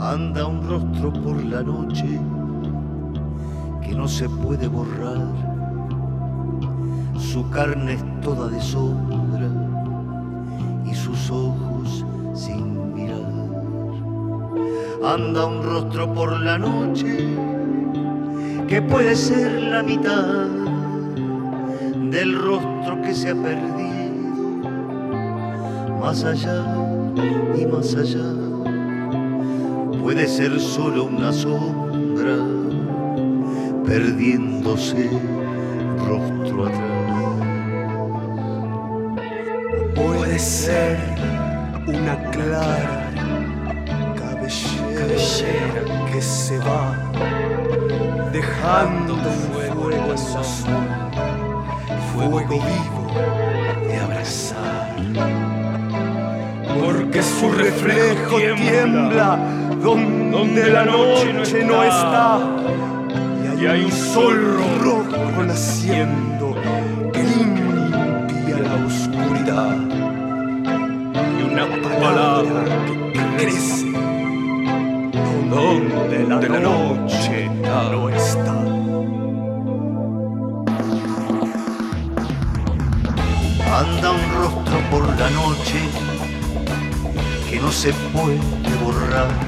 Anda un rostro por la noche que no se puede borrar. Su carne es toda de sombra y sus ojos sin mirar. Anda un rostro por la noche que puede ser la mitad del rostro que se ha perdido, más allá y más allá, puede ser solo una sombra, perdiéndose rostro atrás. Puede ser una clara cabellera, que se va dejando fuego en los fuego vivo de abrazar. Porque su reflejo tiembla donde la noche no está y hay un sol rojo naciendo que limpia la oscuridad y una palabra que crece donde la noche no está. Anda un rostro por la noche que no se puede borrar.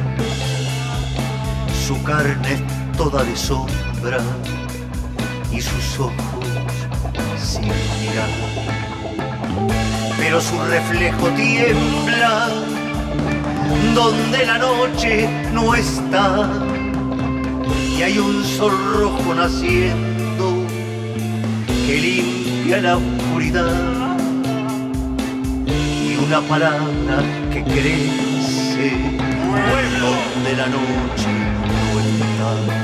Su carne toda de sombra y sus ojos sin mirar. Pero su reflejo tiembla donde la noche no está. Y hay un sol rojo naciendo que limpia la oscuridad. Y una palabra que crece donde la noche no está.